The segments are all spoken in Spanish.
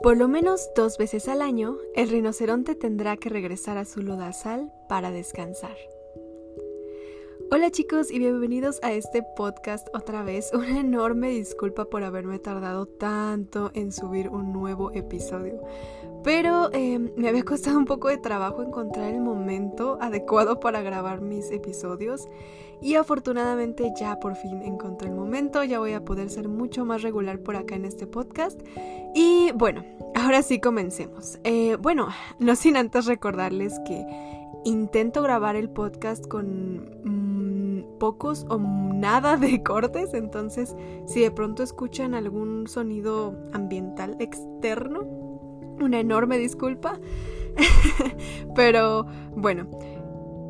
Por lo menos dos veces al año, el rinoceronte tendrá que regresar a su lodazal para descansar. Hola chicos y bienvenidos a este podcast otra vez. Una enorme disculpa por haberme tardado tanto en subir un nuevo episodio. Pero em, me había costado un poco de trabajo encontrar el momento adecuado para grabar mis episodios. Y afortunadamente ya por fin encontré el momento, ya voy a poder ser mucho más regular por acá en este podcast. Y bueno, ahora sí comencemos. Eh, bueno, no sin antes recordarles que intento grabar el podcast con pocos o nada de cortes, entonces si de pronto escuchan algún sonido ambiental externo, una enorme disculpa. Pero bueno,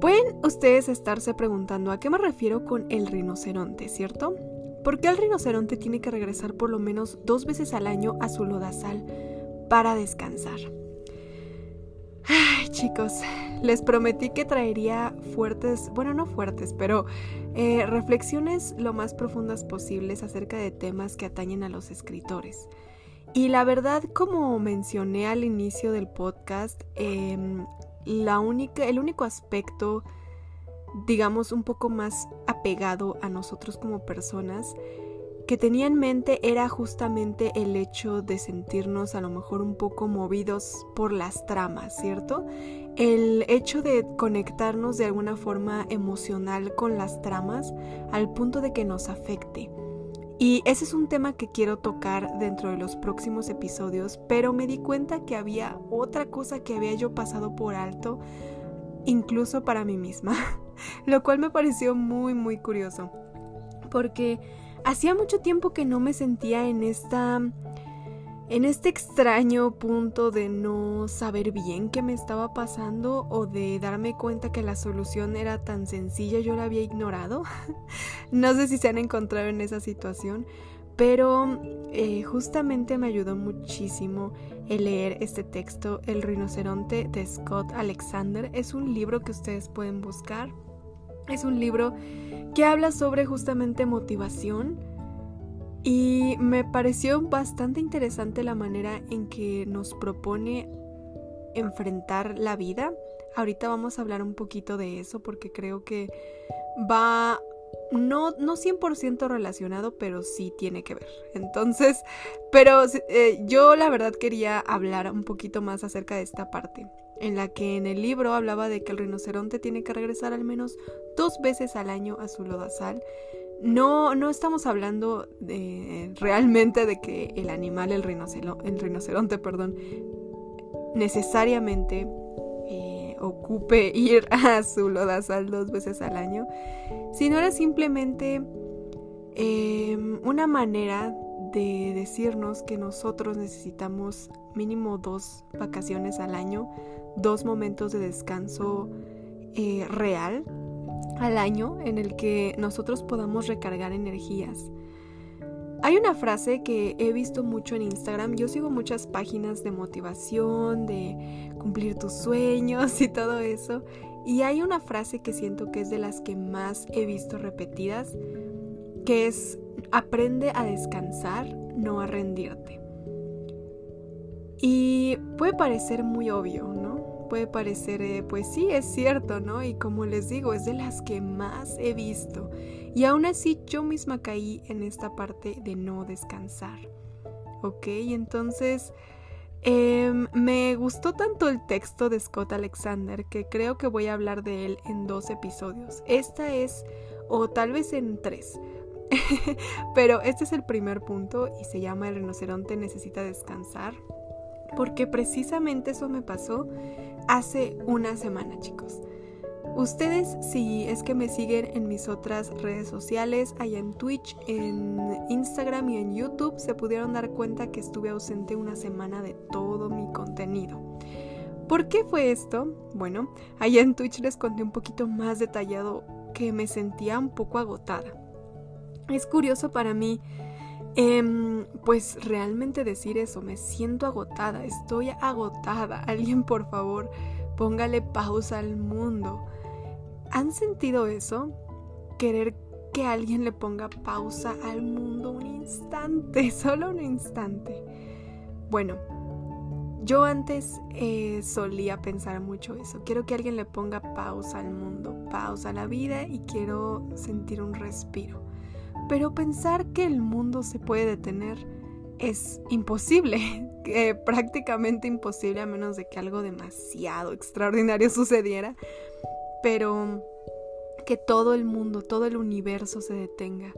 pueden ustedes estarse preguntando a qué me refiero con el rinoceronte, ¿cierto? ¿Por qué el rinoceronte tiene que regresar por lo menos dos veces al año a su lodazal para descansar? Ay, chicos, les prometí que traería fuertes, bueno, no fuertes, pero eh, reflexiones lo más profundas posibles acerca de temas que atañen a los escritores. Y la verdad, como mencioné al inicio del podcast, em, la única, el único aspecto, digamos, un poco más apegado a nosotros como personas, que tenía en mente era justamente el hecho de sentirnos a lo mejor un poco movidos por las tramas, ¿cierto? El hecho de conectarnos de alguna forma emocional con las tramas al punto de que nos afecte. Y ese es un tema que quiero tocar dentro de los próximos episodios, pero me di cuenta que había otra cosa que había yo pasado por alto, incluso para mí misma, lo cual me pareció muy, muy curioso, porque Hacía mucho tiempo que no me sentía en esta en este extraño punto de no saber bien qué me estaba pasando o de darme cuenta que la solución era tan sencilla, yo la había ignorado. no sé si se han encontrado en esa situación, pero eh, justamente me ayudó muchísimo el leer este texto, El rinoceronte de Scott Alexander. Es un libro que ustedes pueden buscar. Es un libro que habla sobre justamente motivación y me pareció bastante interesante la manera en que nos propone enfrentar la vida. Ahorita vamos a hablar un poquito de eso porque creo que va no, no 100% relacionado, pero sí tiene que ver. Entonces, pero eh, yo la verdad quería hablar un poquito más acerca de esta parte en la que en el libro hablaba de que el rinoceronte tiene que regresar al menos dos veces al año a su lodazal. No, no estamos hablando de, realmente de que el animal, el, el rinoceronte, perdón, necesariamente eh, ocupe ir a su lodazal dos veces al año, sino era simplemente em, una manera de decirnos que nosotros necesitamos mínimo dos vacaciones al año, dos momentos de descanso eh, real al año en el que nosotros podamos recargar energías. Hay una frase que he visto mucho en Instagram, yo sigo muchas páginas de motivación, de cumplir tus sueños y todo eso, y hay una frase que siento que es de las que más he visto repetidas, que es aprende a descansar, no a rendirte. Y puede parecer muy obvio, ¿no? Puede parecer, eh, pues sí, es cierto, ¿no? Y como les digo, es de las que más he visto. Y aún así yo misma caí en esta parte de no descansar. ¿Ok? Entonces... Em, me gustó tanto el texto de Scott Alexander que creo que voy a hablar de él en dos episodios. Esta es, o tal vez en tres, Pero este es el primer punto y se llama El rinoceronte necesita descansar. Porque precisamente eso me pasó hace una semana, chicos. Ustedes, si es que me siguen en mis otras redes sociales, allá en Twitch, en Instagram y en YouTube, se pudieron dar cuenta que estuve ausente una semana de todo mi contenido. ¿Por qué fue esto? Bueno, allá en Twitch les conté un poquito más detallado que me sentía un poco agotada. Es curioso para mí, em, pues realmente decir eso, me siento agotada, estoy agotada. Alguien por favor, póngale pausa al mundo. ¿Han sentido eso? Querer que alguien le ponga pausa al mundo un instante, solo un instante. Bueno, Yo antes eh, solía pensar mucho eso. Quiero que alguien le ponga pausa al mundo, pausa a la vida y quiero sentir un respiro. Pero pensar que el mundo se puede detener es imposible, prácticamente imposible a menos de que algo demasiado extraordinario sucediera. Pero que todo el mundo, todo el universo se detenga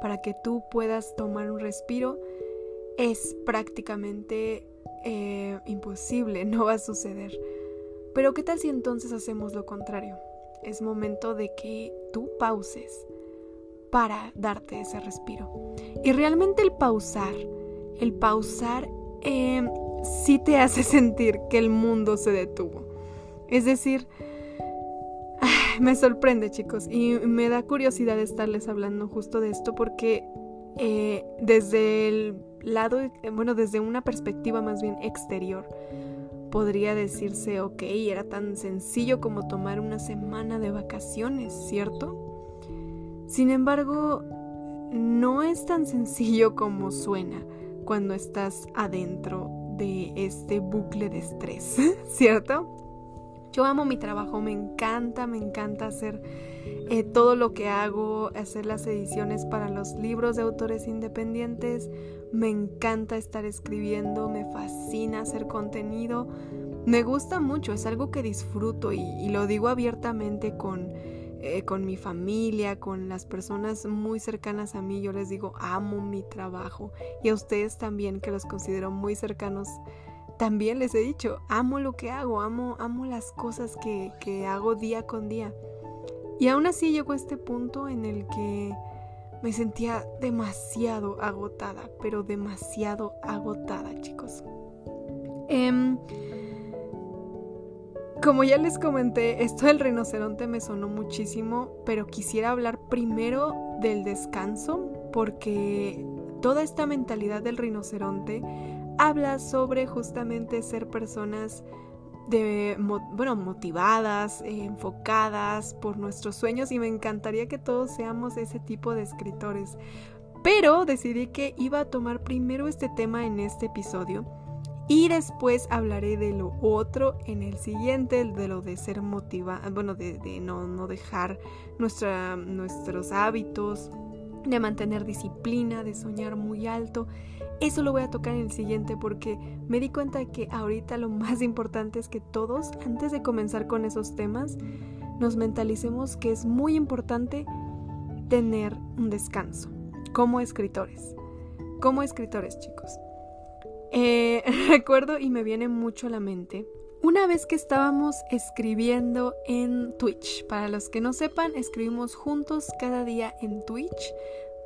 para que tú puedas tomar un respiro es prácticamente eh, imposible, no va a suceder. Pero ¿qué tal si entonces hacemos lo contrario? Es momento de que tú pauses para darte ese respiro. Y realmente el pausar, el pausar eh, sí te hace sentir que el mundo se detuvo. Es decir, me sorprende chicos y me da curiosidad estarles hablando justo de esto porque eh, desde el lado, bueno, desde una perspectiva más bien exterior, podría decirse, ok, era tan sencillo como tomar una semana de vacaciones, ¿cierto? Sin embargo, no es tan sencillo como suena cuando estás adentro de este bucle de estrés, ¿cierto? Yo amo mi trabajo, me encanta, me encanta hacer eh, todo lo que hago, hacer las ediciones para los libros de autores independientes, me encanta estar escribiendo, me fascina hacer contenido, me gusta mucho, es algo que disfruto y, lo digo abiertamente con, eh, con mi familia, con las personas muy cercanas a mí, yo les digo, amo mi trabajo y a ustedes también que los considero muy cercanos también les he dicho, amo lo que hago, amo, amo las cosas que, que hago día con día. Y aún así llegó este punto en el que me sentía demasiado agotada, pero demasiado agotada, chicos. Em, como ya les comenté, esto del rinoceronte me sonó muchísimo, pero quisiera hablar primero del descanso, porque toda esta mentalidad del rinoceronte habla sobre justamente ser personas de, bueno, motivadas, enfocadas por nuestros sueños y me encantaría que todos seamos ese tipo de escritores. Pero decidí que iba a tomar primero este tema en este episodio y después hablaré de lo otro en el siguiente, de lo de ser motivada, bueno, de, no, no, dejar nuestros hábitos, de mantener disciplina, de soñar muy alto. Eso lo voy a tocar en el siguiente porque me di cuenta que ahorita lo más importante es que todos, antes de comenzar con esos temas, nos mentalicemos que es muy importante tener un descanso como escritores. Como escritores, chicos. Eh, recuerdo y me viene mucho a la mente una vez que estábamos escribiendo en Twitch. Para los que no sepan, escribimos juntos cada día en Twitch,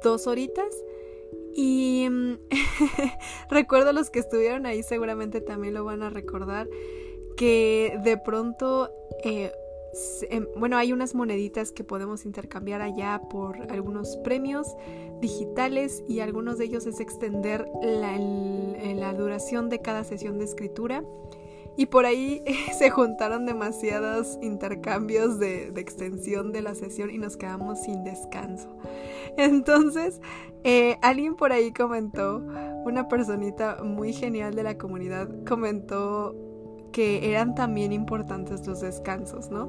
dos horitas. Y mm, recuerdo los que estuvieron ahí seguramente también lo van a recordar que de pronto eh, bueno hay unas moneditas que podemos intercambiar allá por algunos premios digitales y algunos de ellos es extender la, la duración de cada sesión de escritura y por ahí se juntaron demasiados intercambios de, extensión de la sesión y nos quedamos sin descanso. Entonces, eh, alguien por ahí comentó, una personita muy genial de la comunidad comentó que eran también importantes los descansos, ¿no?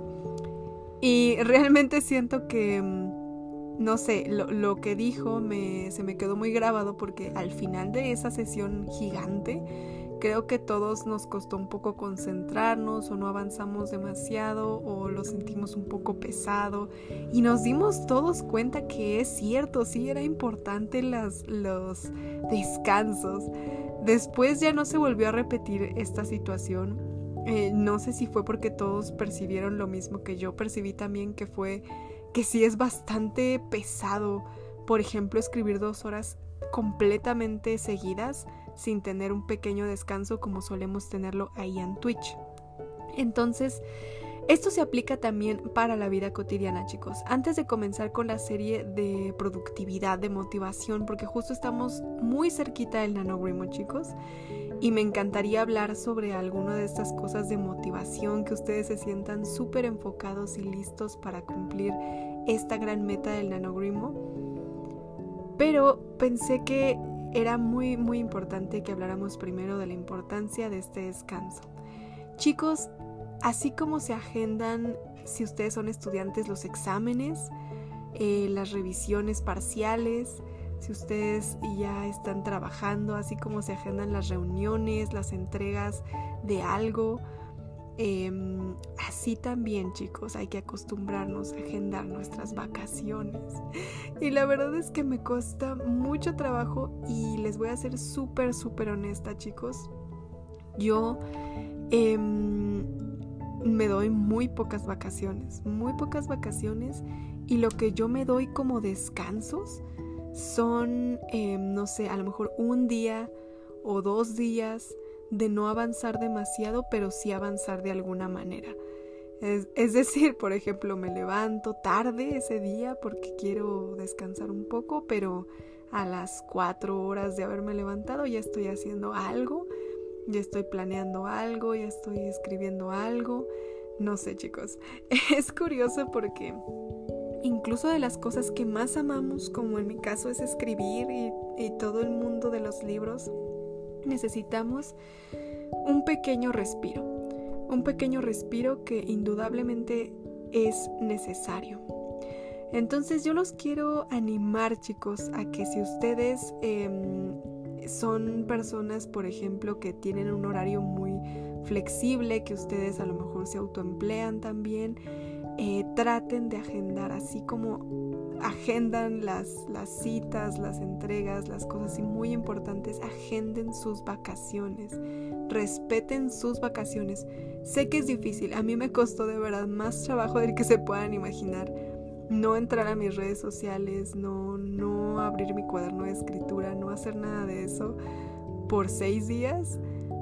Y realmente siento que, mm, no sé, lo, que dijo me, se me quedó muy grabado porque al final de esa sesión gigante, Creo que todos nos costó un poco concentrarnos o no avanzamos demasiado o lo sentimos un poco pesado y nos dimos todos cuenta que es cierto, sí era importante las, los descansos. Después ya no se volvió a repetir esta situación. Eh, no sé si fue porque todos percibieron lo mismo que yo percibí también que fue que sí es bastante pesado, por ejemplo, escribir dos horas completamente seguidas sin tener un pequeño descanso como solemos tenerlo ahí en Twitch. Entonces, esto se aplica también para la vida cotidiana, chicos. Antes de comenzar con la serie de productividad, de motivación, porque justo estamos muy cerquita del nanogrimo, chicos, y me encantaría hablar sobre alguna de estas cosas de motivación, que ustedes se sientan súper enfocados y listos para cumplir esta gran meta del nanogrimo. Pero pensé que era muy, muy importante que habláramos primero de la importancia de este descanso. Chicos, así como se agendan, si ustedes son estudiantes, los exámenes, eh, las revisiones parciales, si ustedes ya están trabajando, así como se agendan las reuniones, las entregas de algo, Em, así también, chicos, hay que acostumbrarnos a agendar nuestras vacaciones. Y la verdad es que me cuesta mucho trabajo y les voy a ser súper, súper honesta, chicos. Yo em, me doy muy pocas vacaciones, muy pocas vacaciones y lo que yo me doy como descansos son, em, no sé, a lo mejor un día o dos días de no avanzar demasiado, pero sí avanzar de alguna manera. Es, decir, por ejemplo, me levanto tarde ese día porque quiero descansar un poco, pero a las cuatro horas de haberme levantado ya estoy haciendo algo, ya estoy planeando algo, ya estoy escribiendo algo. No sé, chicos. Es curioso porque incluso de las cosas que más amamos, como en mi caso es escribir y, todo el mundo de los libros, necesitamos un pequeño respiro, un pequeño respiro que indudablemente es necesario. Entonces yo los quiero animar chicos a que si ustedes em, son personas, por ejemplo, que tienen un horario muy flexible, que ustedes a lo mejor se autoemplean también, traten de agendar así como agendan las, las citas, las entregas, las cosas y muy importantes, agenden sus vacaciones, respeten sus vacaciones. Sé que es difícil, a mí me costó de verdad más trabajo del que se puedan imaginar. No entrar a mis redes sociales, no, no abrir mi cuaderno de escritura, no hacer nada de eso por seis días.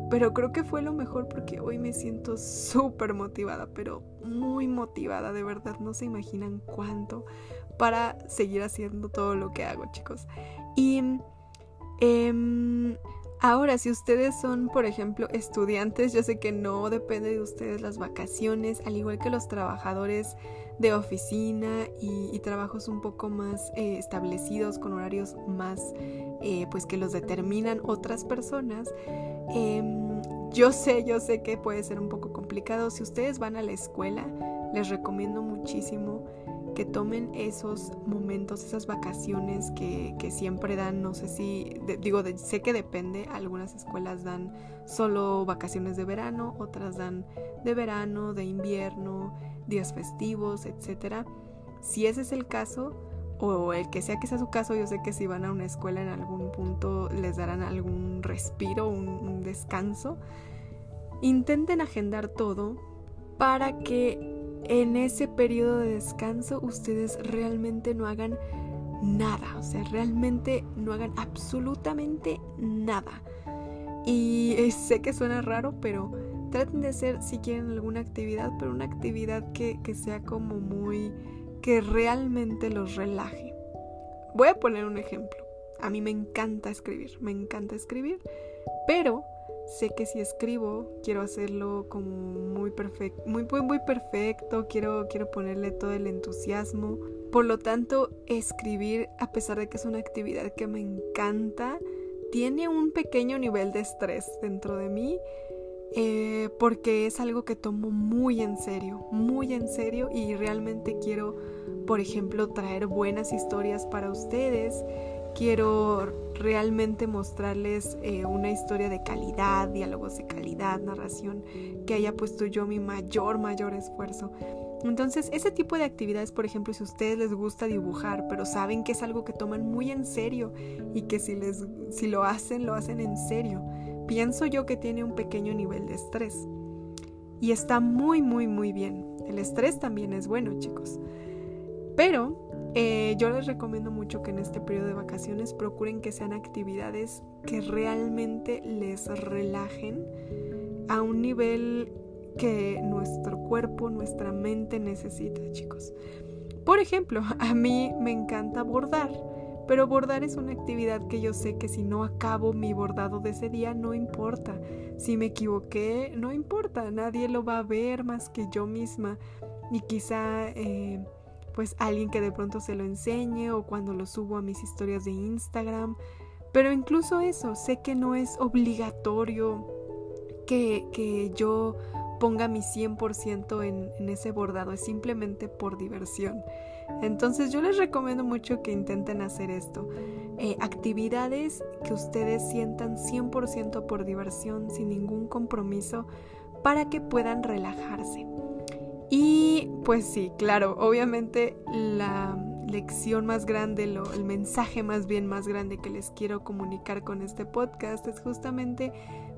Pero creo que fue lo mejor porque hoy me siento súper motivada, pero muy motivada, de verdad, no se imaginan cuánto para seguir haciendo todo lo que hago, chicos. Y em, ahora, si ustedes son, por ejemplo, estudiantes, yo sé que no depende de ustedes las vacaciones, al igual que los trabajadores de oficina y, trabajos un poco más eh, establecidos con horarios más eh, pues que los determinan otras personas em, yo sé yo sé que puede ser un poco complicado. Si ustedes van a la escuela les recomiendo muchísimo que tomen esos momentos, esas vacaciones que, siempre dan, no sé si, digo, sé que depende, algunas escuelas dan solo vacaciones de verano, otras dan de verano, de invierno, días festivos, etc. Si ese es el caso, o el que sea que sea su caso, yo sé que si van a una escuela en algún punto les darán algún respiro, un descanso. Intenten agendar todo para que en ese periodo de descanso ustedes realmente no hagan nada, o sea, realmente no hagan absolutamente nada. Y sé que suena raro, pero traten de hacer si quieren alguna actividad, pero una actividad que, que sea como muy, que realmente los relaje. Voy a poner un ejemplo. A mí me encanta escribir, me encanta escribir, pero sé que si escribo quiero hacerlo como muy perfecto, muy, muy, perfecto, quiero, quiero ponerle todo el entusiasmo. Por lo tanto, escribir, a pesar de que es una actividad que me encanta, tiene un pequeño nivel de estrés dentro de mí. Eh, porque es algo que tomo muy en serio, muy en serio y realmente quiero, por ejemplo, traer buenas historias para ustedes, quiero realmente mostrarles eh, una historia de calidad, diálogos de calidad, narración, que haya puesto yo mi mayor, mayor esfuerzo. Entonces, ese tipo de actividades, por ejemplo, si a ustedes les gusta dibujar, pero saben que es algo que toman muy en serio y que si, les, si lo hacen, lo hacen en serio, pienso yo que tiene un pequeño nivel de estrés. Y está muy, muy, muy bien. El estrés también es bueno, chicos. Pero eh, yo les recomiendo mucho que en este periodo de vacaciones procuren que sean actividades que realmente les relajen a un nivel que nuestro cuerpo, nuestra mente necesita, chicos. Por ejemplo, a mí me encanta bordar, pero bordar es una actividad que yo sé que si no acabo mi bordado de ese día, no importa. Si me equivoqué, no importa, nadie lo va a ver más que yo misma. Y quizá... Eh, pues alguien que de pronto se lo enseñe o cuando lo subo a mis historias de Instagram, Pero incluso eso, sé que no es obligatorio que, que yo ponga mi 100% en, en ese bordado, es simplemente por diversión. Entonces yo les recomiendo mucho que intenten hacer esto. Eh, actividades que ustedes sientan 100% por diversión, sin ningún compromiso, para que puedan relajarse. Y pues sí, claro, obviamente la lección más grande, el mensaje más bien más grande que les quiero comunicar con este podcast es justamente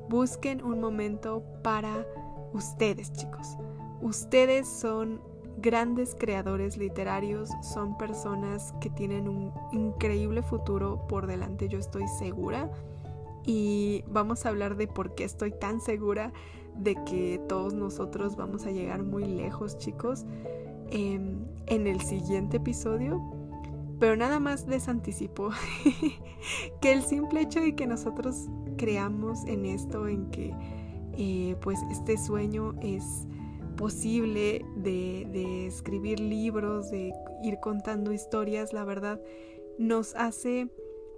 busquen un momento para ustedes, chicos. Ustedes son grandes creadores literarios, son personas que tienen un increíble futuro por delante, yo estoy segura. Y vamos a hablar de por qué estoy tan segura de que todos nosotros vamos a llegar muy lejos, chicos, em, en el siguiente episodio. Pero nada más les anticipo que el simple hecho de que nosotros creamos en esto, en que eh, pues este sueño es posible de, escribir libros, de ir contando historias, la verdad, nos hace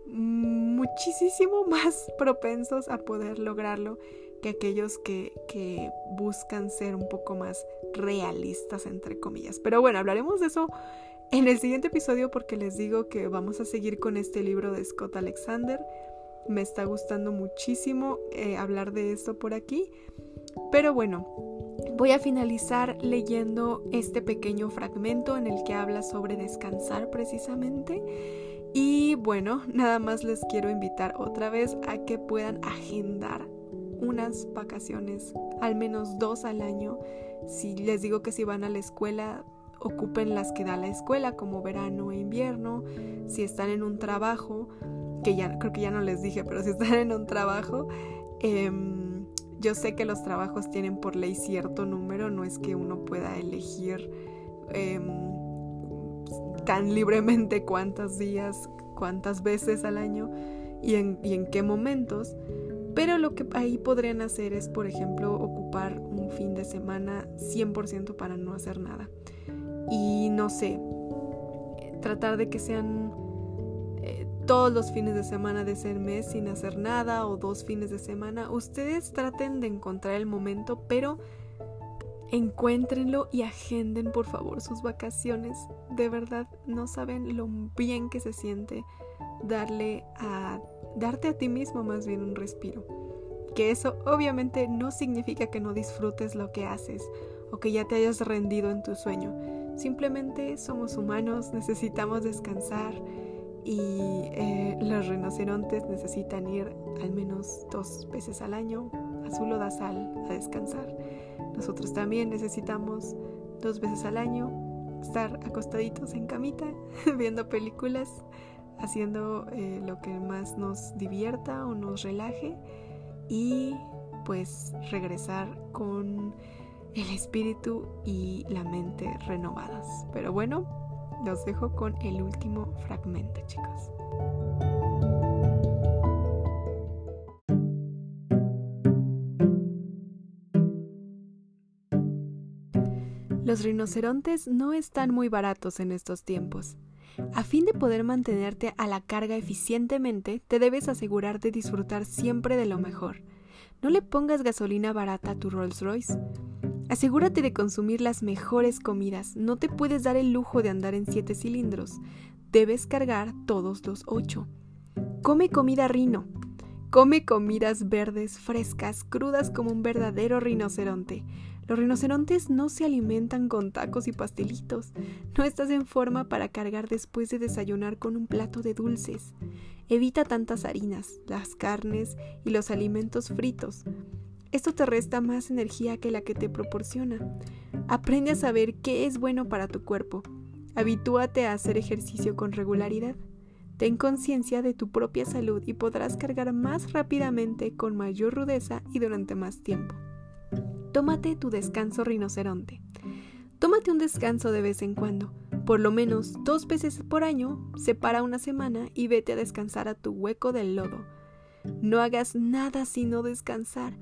muchísimo más propensos a poder lograrlo que aquellos que, que, buscan ser un poco más realistas, entre comillas. Pero bueno, hablaremos de eso en el siguiente episodio porque les digo que vamos a seguir con este libro de Scott Alexander. Me está gustando muchísimo eh, hablar de esto por aquí. Pero bueno, voy a finalizar leyendo este pequeño fragmento en el que habla sobre descansar precisamente. Y bueno, nada más les quiero invitar otra vez a que puedan agendar unas vacaciones, al menos dos al año. Si les digo que si van a la escuela, ocupen las que da la escuela, como verano e invierno. Si están en un trabajo, que ya creo que ya no les dije, pero si están en un trabajo, em, yo sé que los trabajos tienen por ley cierto número, no es que uno pueda elegir em, tan libremente cuántos días, cuántas veces al año y en, y en qué momentos. Pero lo que ahí podrían hacer es, por ejemplo, ocupar un fin de semana 100% para no hacer nada. Y no sé, tratar de que sean todos los fines de semana de ese mes sin hacer nada o dos fines de semana. Ustedes traten de encontrar el momento, pero encuéntrenlo y agenden por favor sus vacaciones. De verdad, no saben lo bien que se siente darle a darte a ti mismo más bien un respiro. Que eso obviamente no significa que no disfrutes lo que haces o que ya te hayas rendido en tu sueño. Simplemente somos humanos, necesitamos descansar y eh, los rinocerontes necesitan ir al menos dos veces al año a su lodazal a descansar. Nosotros también necesitamos dos veces al año estar acostaditos en camita viendo películas haciendo eh, lo que más nos divierta o nos relaje y pues regresar con el espíritu y la mente renovadas. Pero bueno, los dejo con el último fragmento, chicos. Los rinocerontes no están muy baratos en estos tiempos. A fin de poder mantenerte a la carga eficientemente, te debes asegurar de disfrutar siempre de lo mejor. No le pongas gasolina barata a tu Rolls Royce. Asegúrate de consumir las mejores comidas. No te puedes dar el lujo de andar en siete cilindros. Debes cargar todos los ocho. Come comida rino. Come comidas verdes, frescas, crudas como un verdadero rinoceronte. Los rinocerontes no se alimentan con tacos y pastelitos. No estás en forma para cargar después de desayunar con un plato de dulces. Evita tantas harinas, las carnes y los alimentos fritos. Esto te resta más energía que la que te proporciona. Aprende a saber qué es bueno para tu cuerpo. Habitúate a hacer ejercicio con regularidad. Ten conciencia de tu propia salud y podrás cargar más rápidamente, con mayor rudeza y durante más tiempo. Tómate tu descanso rinoceronte. Tómate un descanso de vez en cuando, por lo menos dos veces por año, separa una semana y vete a descansar a tu hueco del lodo. No hagas nada sino descansar.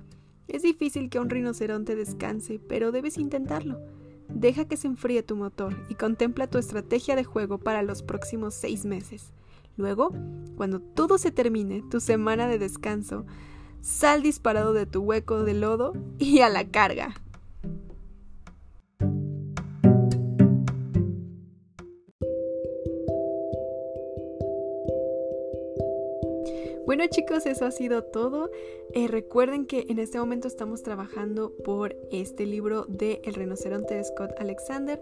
Es difícil que un rinoceronte descanse, pero debes intentarlo. Deja que se enfríe tu motor y contempla tu estrategia de juego para los próximos seis meses. Luego, cuando todo se termine, tu semana de descanso, sal disparado de tu hueco de lodo y a la carga. Bueno chicos, eso ha sido todo. Eh, recuerden que en este momento estamos trabajando por este libro de El rinoceronte de Scott Alexander,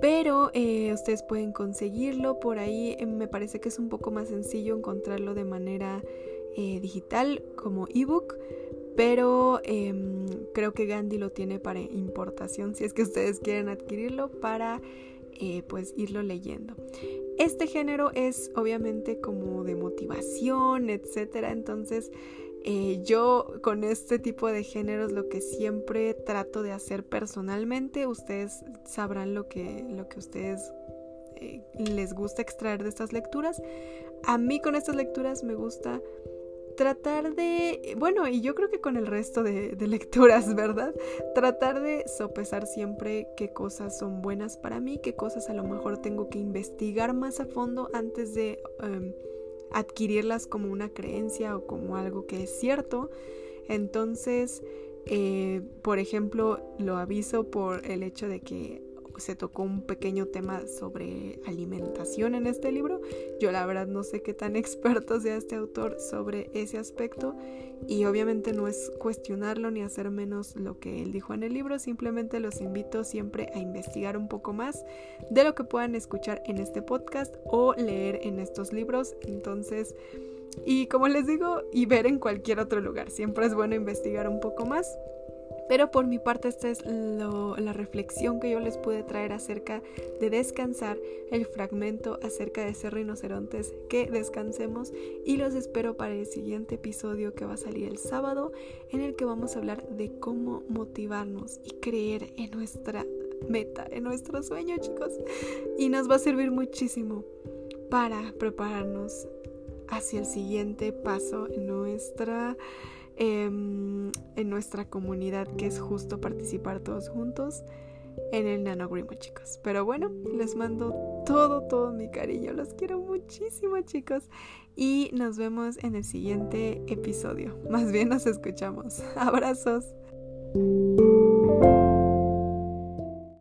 pero eh, ustedes pueden conseguirlo por ahí. Eh, me parece que es un poco más sencillo encontrarlo de manera digital como ebook. Pero em, creo que Gandhi lo tiene para importación si es que ustedes quieren adquirirlo para pues irlo leyendo. Este género es obviamente como de motivación, etcétera. Entonces, eh, yo con este tipo de géneros lo que siempre trato de hacer personalmente, ustedes sabrán lo que, lo que ustedes eh, les gusta extraer de estas lecturas. A mí con estas lecturas me gusta tratar de, bueno, y yo creo que con el resto de, lecturas, ¿verdad? Tratar de sopesar siempre qué cosas son buenas para mí, qué cosas a lo mejor tengo que investigar más a fondo antes de em, adquirirlas como una creencia o como algo que es cierto. Entonces, eh, por ejemplo, lo aviso por el hecho de que se tocó un pequeño tema sobre alimentación en este libro. Yo la verdad no sé qué tan experto sea este autor sobre ese aspecto y obviamente no es cuestionarlo ni hacer menos lo que él dijo en el libro, simplemente los invito siempre a investigar un poco más de lo que puedan escuchar en este podcast o leer en estos libros. Entonces, y como les digo, y ver en cualquier otro lugar, siempre es bueno investigar un poco más. Pero por mi parte esta es la reflexión que yo les pude traer acerca de descansar, el fragmento acerca de ser rinocerontes, que descansemos y los espero para el siguiente episodio que va a salir el sábado en el que vamos a hablar de cómo motivarnos y creer en nuestra meta, en nuestro sueño chicos. Y nos va a servir muchísimo para prepararnos hacia el siguiente paso en nuestra Em, en nuestra comunidad, que es justo participar todos juntos en el nanogrimo, chicos. Pero bueno, les mando todo, todo mi cariño. Los quiero muchísimo, chicos. Y nos vemos en el siguiente episodio. Más bien nos escuchamos. Abrazos.